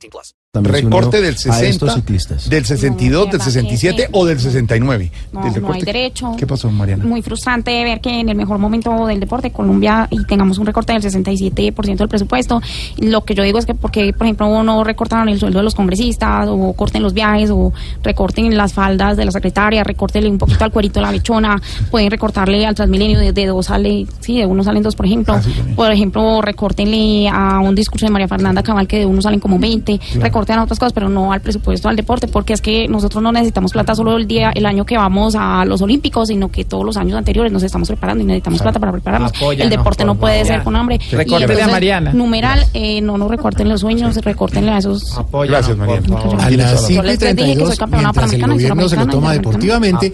18 plus. También se unió recorte del a estos 60, ciclistas. del 62, No, del de 67 verdad que o del 69. No, Del no hay derecho. ¿Qué pasó, Mariana? Muy frustrante ver que en el mejor momento del deporte, Colombia, y tengamos un recorte del 67% del presupuesto. Lo que yo digo es que porque, por ejemplo, no recortaron el sueldo de los congresistas, o corten los viajes, o recorten las faldas de la secretaria, recortenle un poquito al cuerito de la lechona, pueden recortarle al Transmilenio de, de dos sale, sí, de uno salen dos, por ejemplo. Ah, sí, por ejemplo, recórtenle a un discurso de María Fernanda Cabal que de uno salen como 20, recorten a otras cosas, pero no al presupuesto al deporte, porque es que nosotros no necesitamos plata solo el día, el año que vamos a los Olímpicos, sino que todos los años anteriores nos estamos preparando y necesitamos plata para prepararnos. Apóyanos, el deporte no por puede favor. ser con hambre. Recórtele a Mariana. Numeral, eh, no nos recorten los sueños, recórtenle a esos. Apóyanos, Gracias, por Mariana. favor. Muchas A las Yo 5 y les dije que soy 32, campeona mientras el panamericana y gobierno se lo toma deportivamente,